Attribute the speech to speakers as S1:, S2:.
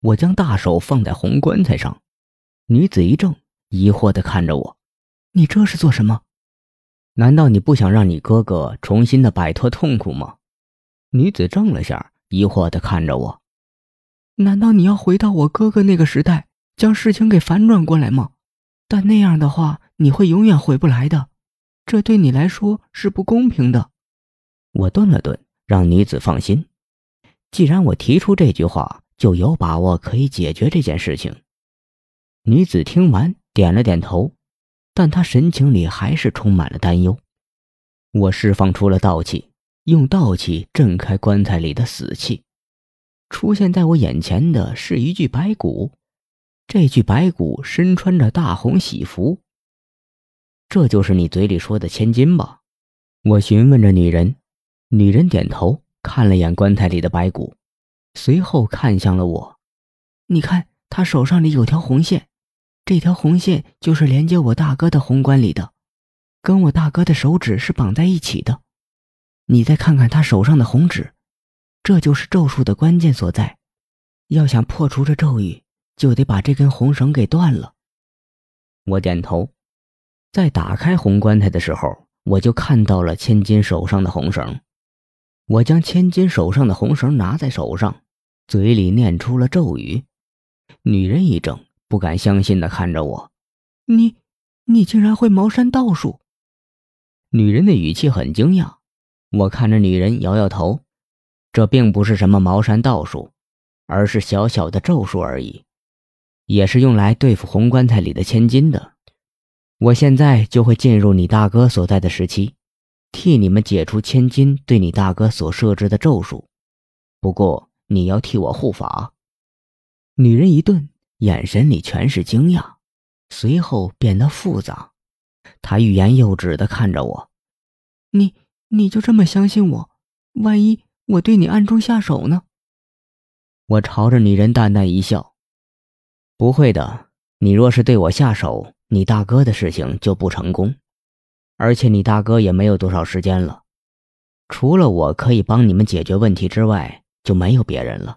S1: 我将大手放在红棺材上，女子一怔，疑惑地看着我：“你这是做什么？难道你不想让你哥哥重新的摆脱痛苦吗？”女子怔了下，疑惑地看着我：“难道你要回到我哥哥那个时代，将事情给反转过来吗？但那样的话，你会永远回不来的，这对你来说是不公平的。”我顿了顿，让女子放心。既然我提出这句话，就有把握可以解决这件事情。女子听完点了点头，但她神情里还是充满了担忧。我释放出了道气，用道气震开棺材里的死气。出现在我眼前的是一具白骨，这具白骨身穿着大红喜服。这就是你嘴里说的千金吧？我询问着女人，女人点头。看了眼棺材里的白骨，随后看向了我。你看，他手上里有条红线，这条红线就是连接我大哥的红棺里的，跟我大哥的手指是绑在一起的。你再看看他手上的红指，这就是咒术的关键所在。要想破除这咒语，就得把这根红绳给断了。我点头，在打开红棺材的时候，我就看到了千金手上的红绳。我将千金手上的红绳拿在手上，嘴里念出了咒语。女人一怔，不敢相信的看着我：“你，你竟然会茅山道术？”女人的语气很惊讶。我看着女人，摇摇头：“这并不是什么茅山道术，而是小小的咒术而已，也是用来对付红棺材里的千金的。我现在就会进入你大哥所在的时期。”替你们解除千金对你大哥所设置的咒术，不过你要替我护法。女人一顿，眼神里全是惊讶，随后变得复杂。她欲言又止的看着我：“你，你就这么相信我？万一我对你暗中下手呢？”我朝着女人淡淡一笑：“不会的，你若是对我下手，你大哥的事情就不成功。”而且你大哥也没有多少时间了，除了我可以帮你们解决问题之外，就没有别人了。